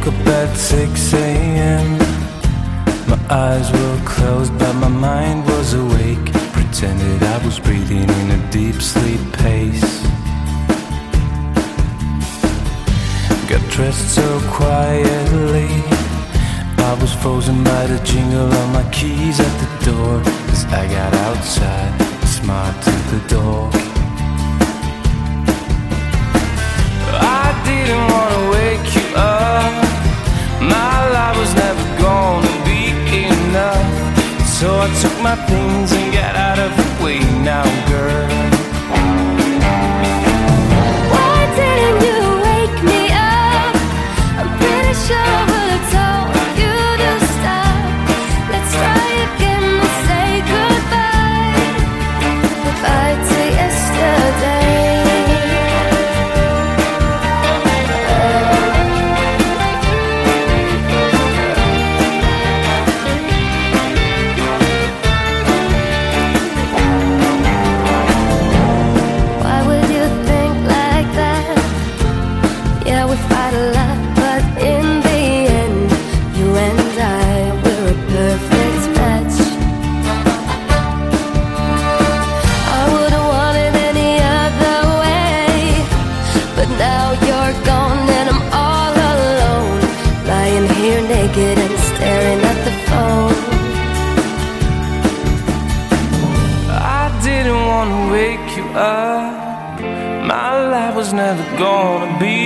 woke up at 6 a.m. My eyes were closed, but my mind was awake. Pretended I was breathing in a deep sleep pace. Got dressed so quietly. I was frozen by the jingle of my keys at the door. As I got outside, smiled to the dog. So I took my things and got out of you up. My life was never gonna be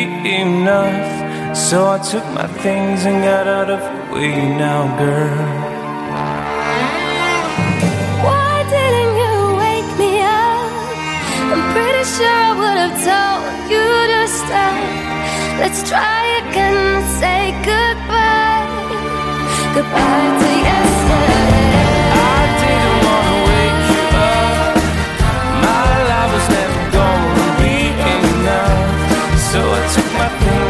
enough. So I took my things and got out of the way now, girl. Why didn't you wake me up? I'm pretty sure I would have told you to stop. Let's try again and say goodbye. Goodbye took my things.